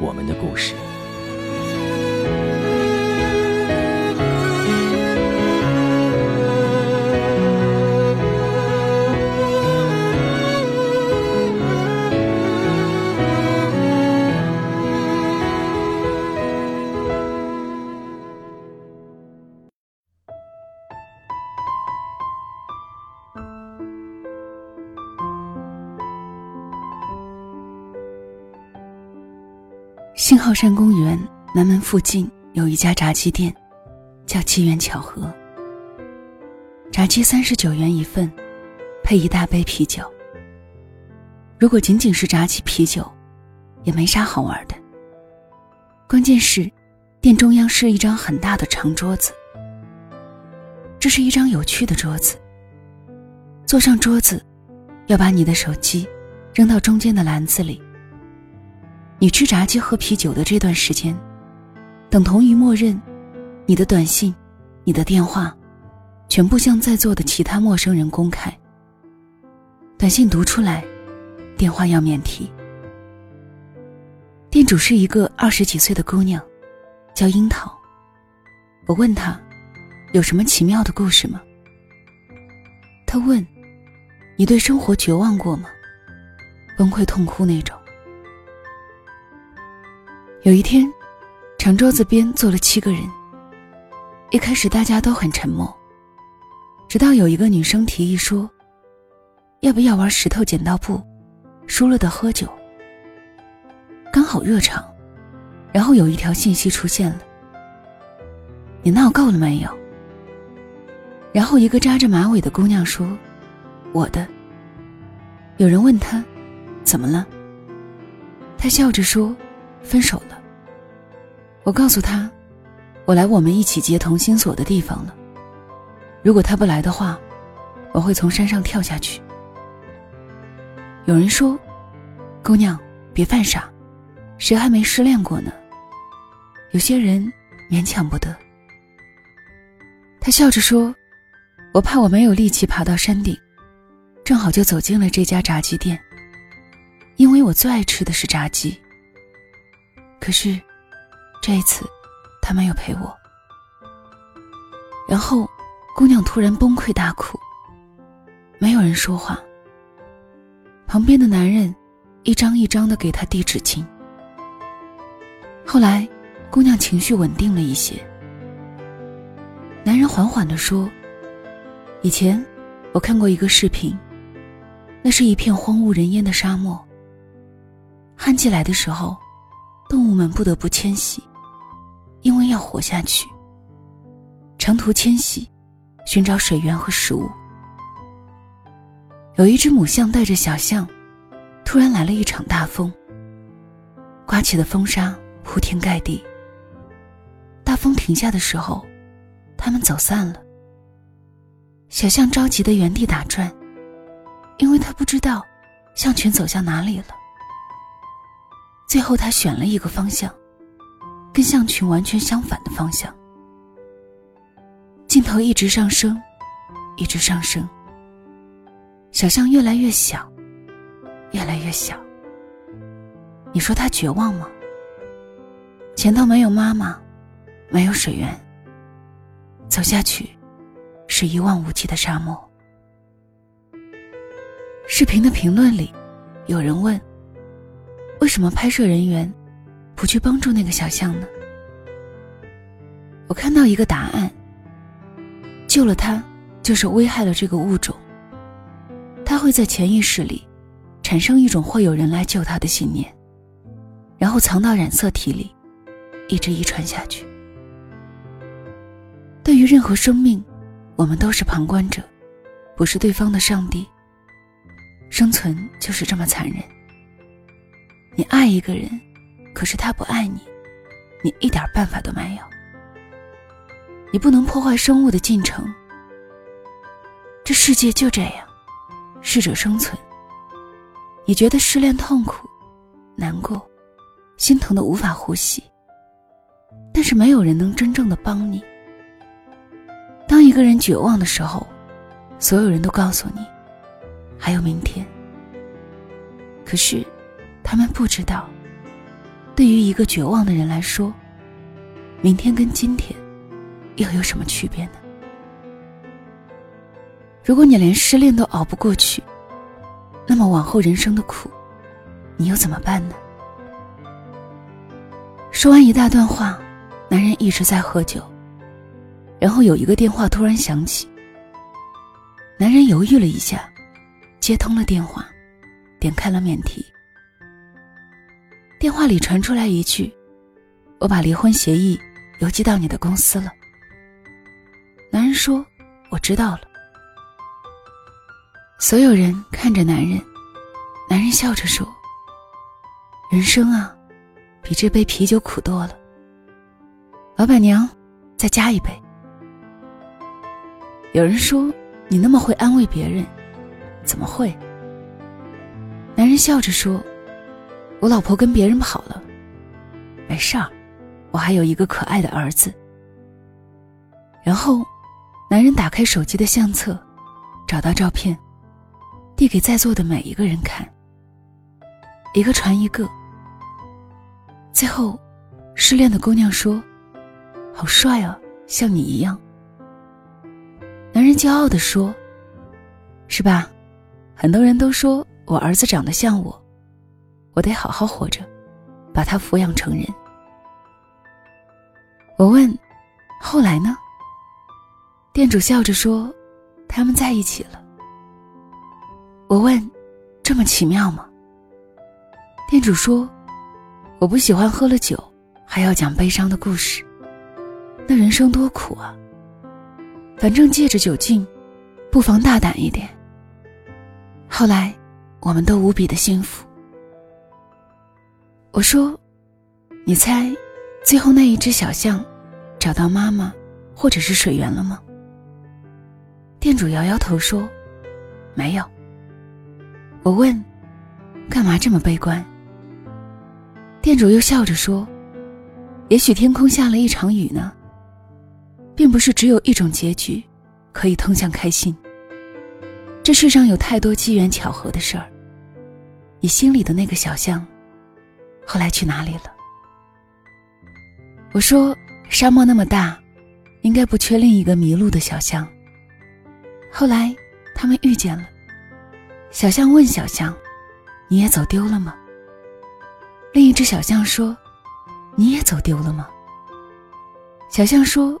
我们的故事。信号山公园南门附近有一家炸鸡店，叫机缘巧合。炸鸡三十九元一份，配一大杯啤酒。如果仅仅是炸鸡啤酒，也没啥好玩的。关键是，店中央是一张很大的长桌子。这是一张有趣的桌子。坐上桌子，要把你的手机扔到中间的篮子里。你吃炸鸡喝啤酒的这段时间，等同于默认，你的短信、你的电话，全部向在座的其他陌生人公开。短信读出来，电话要免提。店主是一个二十几岁的姑娘，叫樱桃。我问她，有什么奇妙的故事吗？她问，你对生活绝望过吗？崩溃痛哭那种。有一天，长桌子边坐了七个人。一开始大家都很沉默，直到有一个女生提议说：“要不要玩石头剪刀布，输了的喝酒。”刚好热场，然后有一条信息出现了：“你闹够了没有？”然后一个扎着马尾的姑娘说：“我的。”有人问她：“怎么了？”她笑着说。分手了。我告诉他，我来我们一起结同心锁的地方了。如果他不来的话，我会从山上跳下去。有人说：“姑娘，别犯傻，谁还没失恋过呢？”有些人勉强不得。他笑着说：“我怕我没有力气爬到山顶，正好就走进了这家炸鸡店，因为我最爱吃的是炸鸡。”可是，这一次，他没有陪我。然后，姑娘突然崩溃大哭。没有人说话。旁边的男人一张一张的给她递纸巾。后来，姑娘情绪稳定了一些。男人缓缓的说：“以前，我看过一个视频，那是一片荒无人烟的沙漠。旱季来的时候。”动物们不得不迁徙，因为要活下去。长途迁徙，寻找水源和食物。有一只母象带着小象，突然来了一场大风。刮起的风沙铺天盖地。大风停下的时候，他们走散了。小象着急的原地打转，因为它不知道象群走向哪里了。最后，他选了一个方向，跟象群完全相反的方向。镜头一直上升，一直上升。小象越来越小，越来越小。你说他绝望吗？前头没有妈妈，没有水源，走下去是一望无际的沙漠。视频的评论里，有人问。为什么拍摄人员不去帮助那个小象呢？我看到一个答案：救了它，就是危害了这个物种。它会在潜意识里产生一种会有人来救它的信念，然后藏到染色体里，一直遗传下去。对于任何生命，我们都是旁观者，不是对方的上帝。生存就是这么残忍。你爱一个人，可是他不爱你，你一点办法都没有。你不能破坏生物的进程。这世界就这样，适者生存。你觉得失恋痛苦、难过、心疼的无法呼吸，但是没有人能真正的帮你。当一个人绝望的时候，所有人都告诉你，还有明天。可是，他们不知道，对于一个绝望的人来说，明天跟今天又有什么区别呢？如果你连失恋都熬不过去，那么往后人生的苦，你又怎么办呢？说完一大段话，男人一直在喝酒。然后有一个电话突然响起，男人犹豫了一下，接通了电话，点开了免提。电话里传出来一句：“我把离婚协议邮寄到你的公司了。”男人说：“我知道了。”所有人看着男人，男人笑着说：“人生啊，比这杯啤酒苦多了。”老板娘，再加一杯。有人说：“你那么会安慰别人，怎么会？”男人笑着说：“我老婆跟别人跑了，没事儿，我还有一个可爱的儿子。”然后，男人打开手机的相册，找到照片，递给在座的每一个人看，一个传一个。最后，失恋的姑娘说：“好帅啊，像你一样。”男人骄傲地说：“是吧？很多人都说我儿子长得像我，我得好好活着，把他抚养成人。”我问：“后来呢？”店主笑着说：“他们在一起了。”我问：“这么奇妙吗？”店主说：“我不喜欢喝了酒还要讲悲伤的故事，那人生多苦啊。”反正借着酒劲，不妨大胆一点。后来，我们都无比的幸福。我说：“你猜，最后那一只小象找到妈妈，或者是水源了吗？”店主摇摇头说：“没有。”我问：“干嘛这么悲观？”店主又笑着说：“也许天空下了一场雨呢。”并不是只有一种结局，可以通向开心。这世上有太多机缘巧合的事儿。你心里的那个小象，后来去哪里了？我说，沙漠那么大，应该不缺另一个迷路的小象。后来，他们遇见了。小象问小象：“你也走丢了吗？”另一只小象说：“你也走丢了吗？”小象说。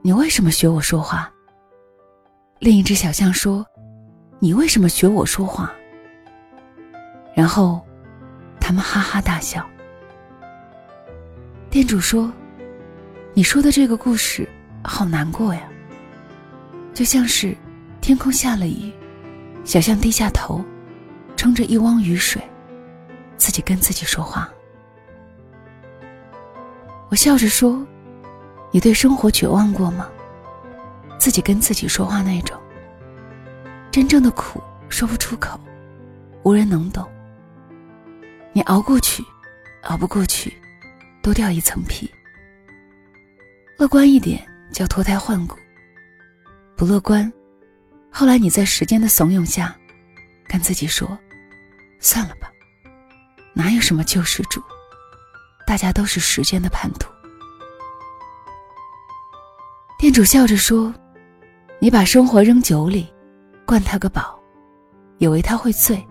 你为什么学我说话？另一只小象说：“你为什么学我说话？”然后，他们哈哈大笑。店主说：“你说的这个故事好难过呀，就像是天空下了雨，小象低下头，撑着一汪雨水，自己跟自己说话。”我笑着说。你对生活绝望过吗？自己跟自己说话那种。真正的苦说不出口，无人能懂。你熬过去，熬不过去，多掉一层皮。乐观一点叫脱胎换骨，不乐观，后来你在时间的怂恿下，跟自己说：“算了吧，哪有什么救世主，大家都是时间的叛徒。”店主笑着说：“你把生活扔酒里，灌他个饱，以为他会醉，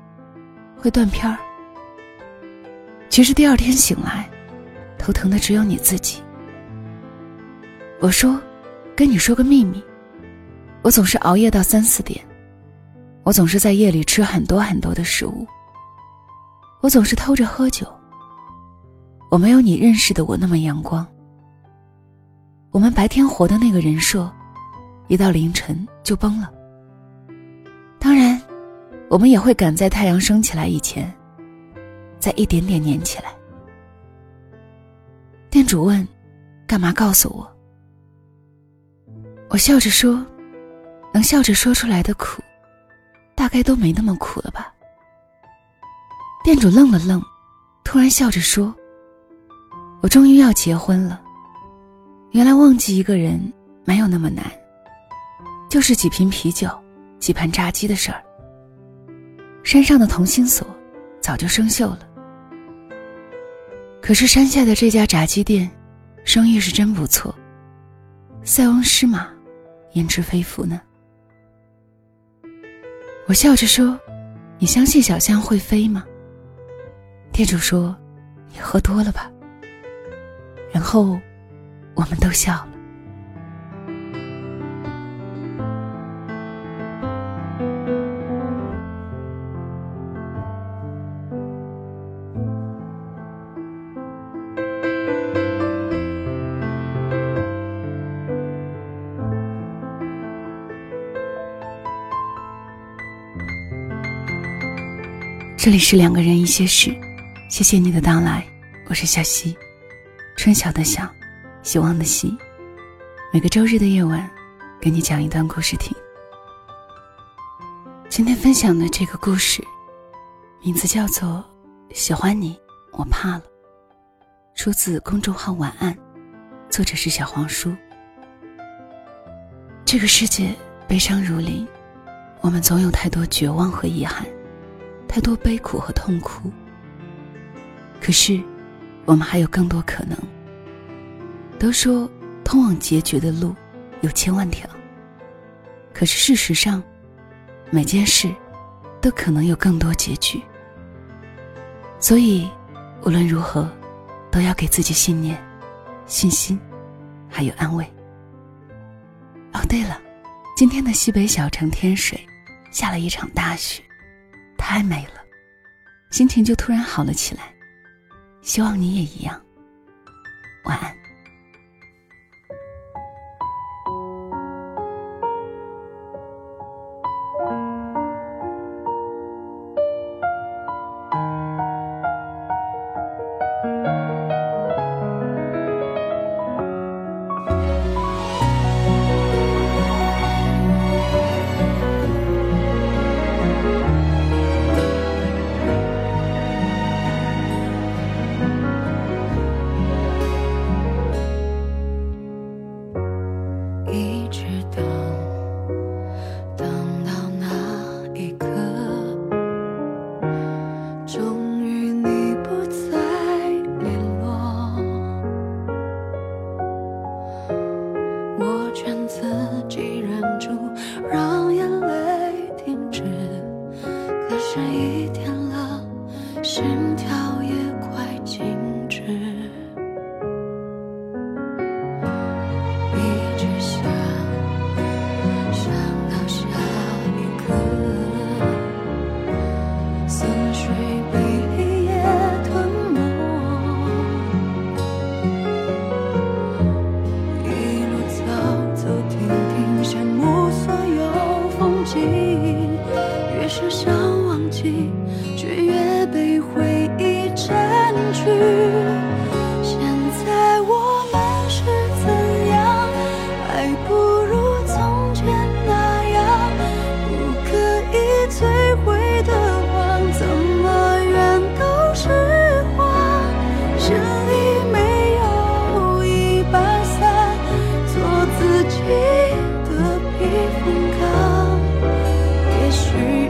会断片儿。其实第二天醒来，头疼的只有你自己。我说，跟你说个秘密，我总是熬夜到三四点，我总是在夜里吃很多很多的食物，我总是偷着喝酒。我没有你认识的我那么阳光。我们白天活的那个人设，一到凌晨就崩了。当然，我们也会赶在太阳升起来以前，再一点点粘起来。店主问：“干嘛告诉我？”我笑着说：“能笑着说出来的苦，大概都没那么苦了吧。”店主愣了愣，突然笑着说：“我终于要结婚了。原来忘记一个人没有那么难，就是几瓶啤酒、几盘炸鸡的事儿。山上的同心锁早就生锈了。”可是山下的这家炸鸡店，生意是真不错。塞翁失马，焉知非福呢？我笑着说：“你相信小象会飞吗？”店主说：“你喝多了吧。”然后，我们都笑了。这里是两个人一些事，谢谢你的到来，我是小溪，春晓的晓，希望的希，每个周日的夜晚，给你讲一段故事听。今天分享的这个故事，名字叫做《喜欢你，我怕了》，出自公众号晚安，作者是小黄书。这个世界悲伤如林，我们总有太多绝望和遗憾。太多悲苦和痛苦。可是，我们还有更多可能。都说通往结局的路有千万条，可是事实上，每件事都可能有更多结局。所以，无论如何，都要给自己信念、信心，还有安慰。哦，对了，今天的西北小城天水下了一场大雪。太美了，心情就突然好了起来。希望你也一样。晚安。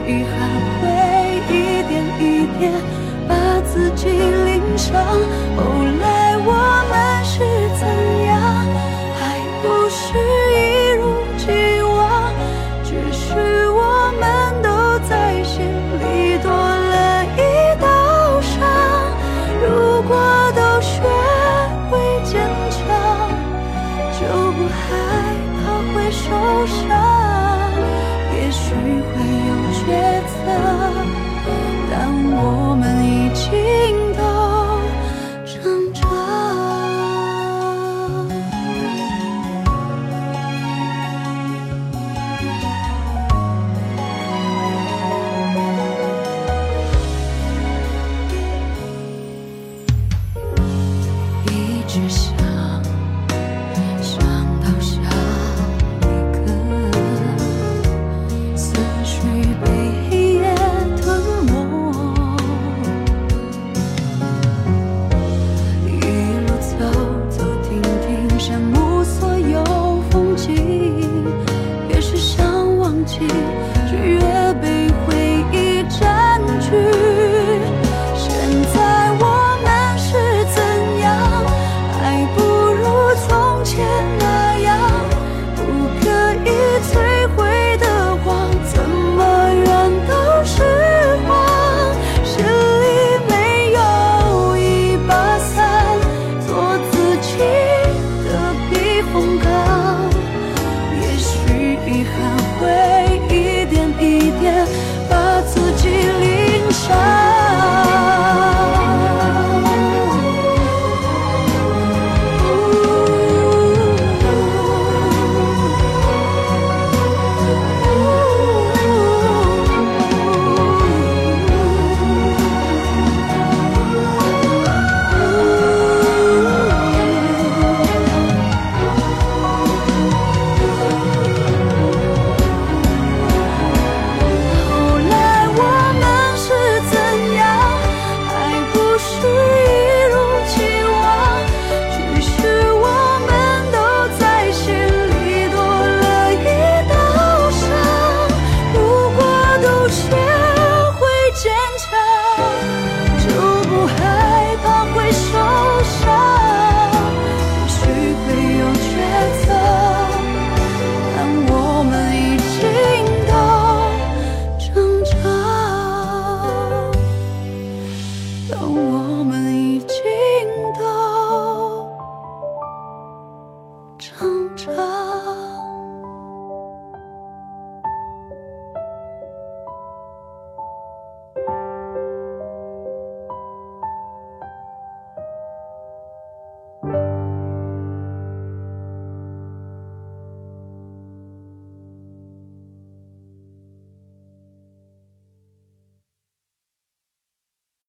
以后。